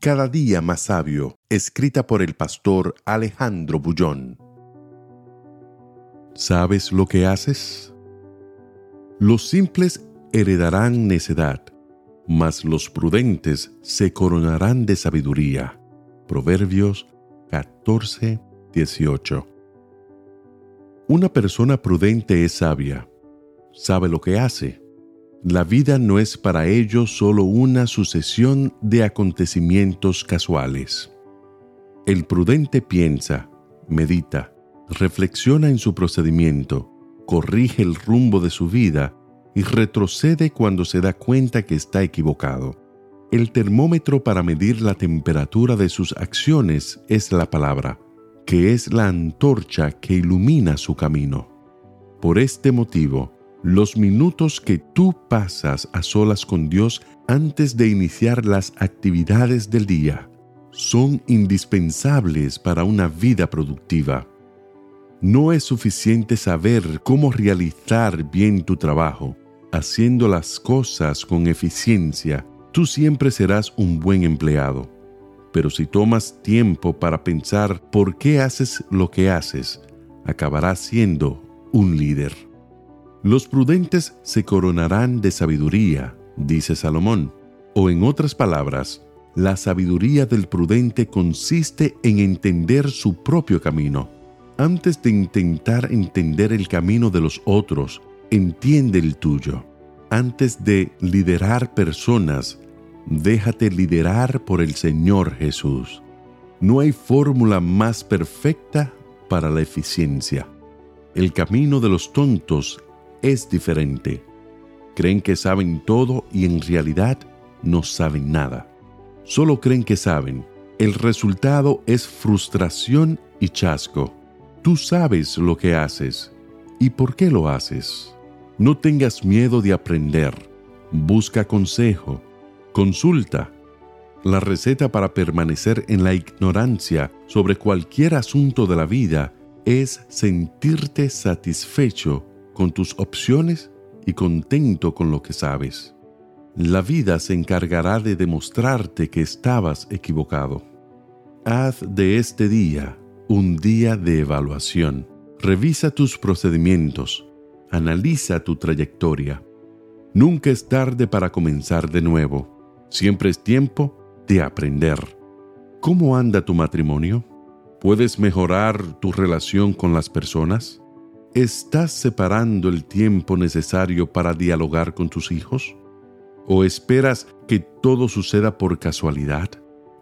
Cada día más sabio, escrita por el pastor Alejandro Bullón. ¿Sabes lo que haces? Los simples heredarán necedad, mas los prudentes se coronarán de sabiduría. Proverbios 14, 18. Una persona prudente es sabia, sabe lo que hace la vida no es para ellos solo una sucesión de acontecimientos casuales. El prudente piensa, medita, reflexiona en su procedimiento, corrige el rumbo de su vida y retrocede cuando se da cuenta que está equivocado. El termómetro para medir la temperatura de sus acciones es la palabra, que es la antorcha que ilumina su camino. Por este motivo, los minutos que tú pasas a solas con Dios antes de iniciar las actividades del día son indispensables para una vida productiva. No es suficiente saber cómo realizar bien tu trabajo. Haciendo las cosas con eficiencia, tú siempre serás un buen empleado. Pero si tomas tiempo para pensar por qué haces lo que haces, acabarás siendo un líder. Los prudentes se coronarán de sabiduría, dice Salomón. O en otras palabras, la sabiduría del prudente consiste en entender su propio camino. Antes de intentar entender el camino de los otros, entiende el tuyo. Antes de liderar personas, déjate liderar por el Señor Jesús. No hay fórmula más perfecta para la eficiencia. El camino de los tontos es diferente. Creen que saben todo y en realidad no saben nada. Solo creen que saben. El resultado es frustración y chasco. Tú sabes lo que haces y por qué lo haces. No tengas miedo de aprender. Busca consejo. Consulta. La receta para permanecer en la ignorancia sobre cualquier asunto de la vida es sentirte satisfecho con tus opciones y contento con lo que sabes. La vida se encargará de demostrarte que estabas equivocado. Haz de este día un día de evaluación. Revisa tus procedimientos. Analiza tu trayectoria. Nunca es tarde para comenzar de nuevo. Siempre es tiempo de aprender. ¿Cómo anda tu matrimonio? ¿Puedes mejorar tu relación con las personas? ¿Estás separando el tiempo necesario para dialogar con tus hijos? ¿O esperas que todo suceda por casualidad?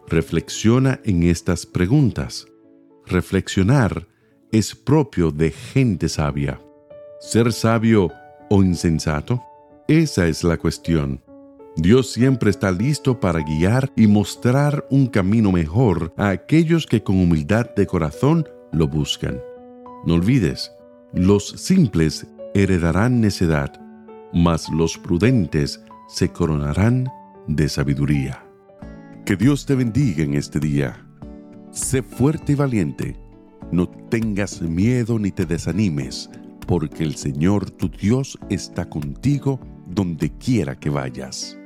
Reflexiona en estas preguntas. Reflexionar es propio de gente sabia. ¿Ser sabio o insensato? Esa es la cuestión. Dios siempre está listo para guiar y mostrar un camino mejor a aquellos que con humildad de corazón lo buscan. No olvides, los simples heredarán necedad, mas los prudentes se coronarán de sabiduría. Que Dios te bendiga en este día. Sé fuerte y valiente. No tengas miedo ni te desanimes, porque el Señor tu Dios está contigo donde quiera que vayas.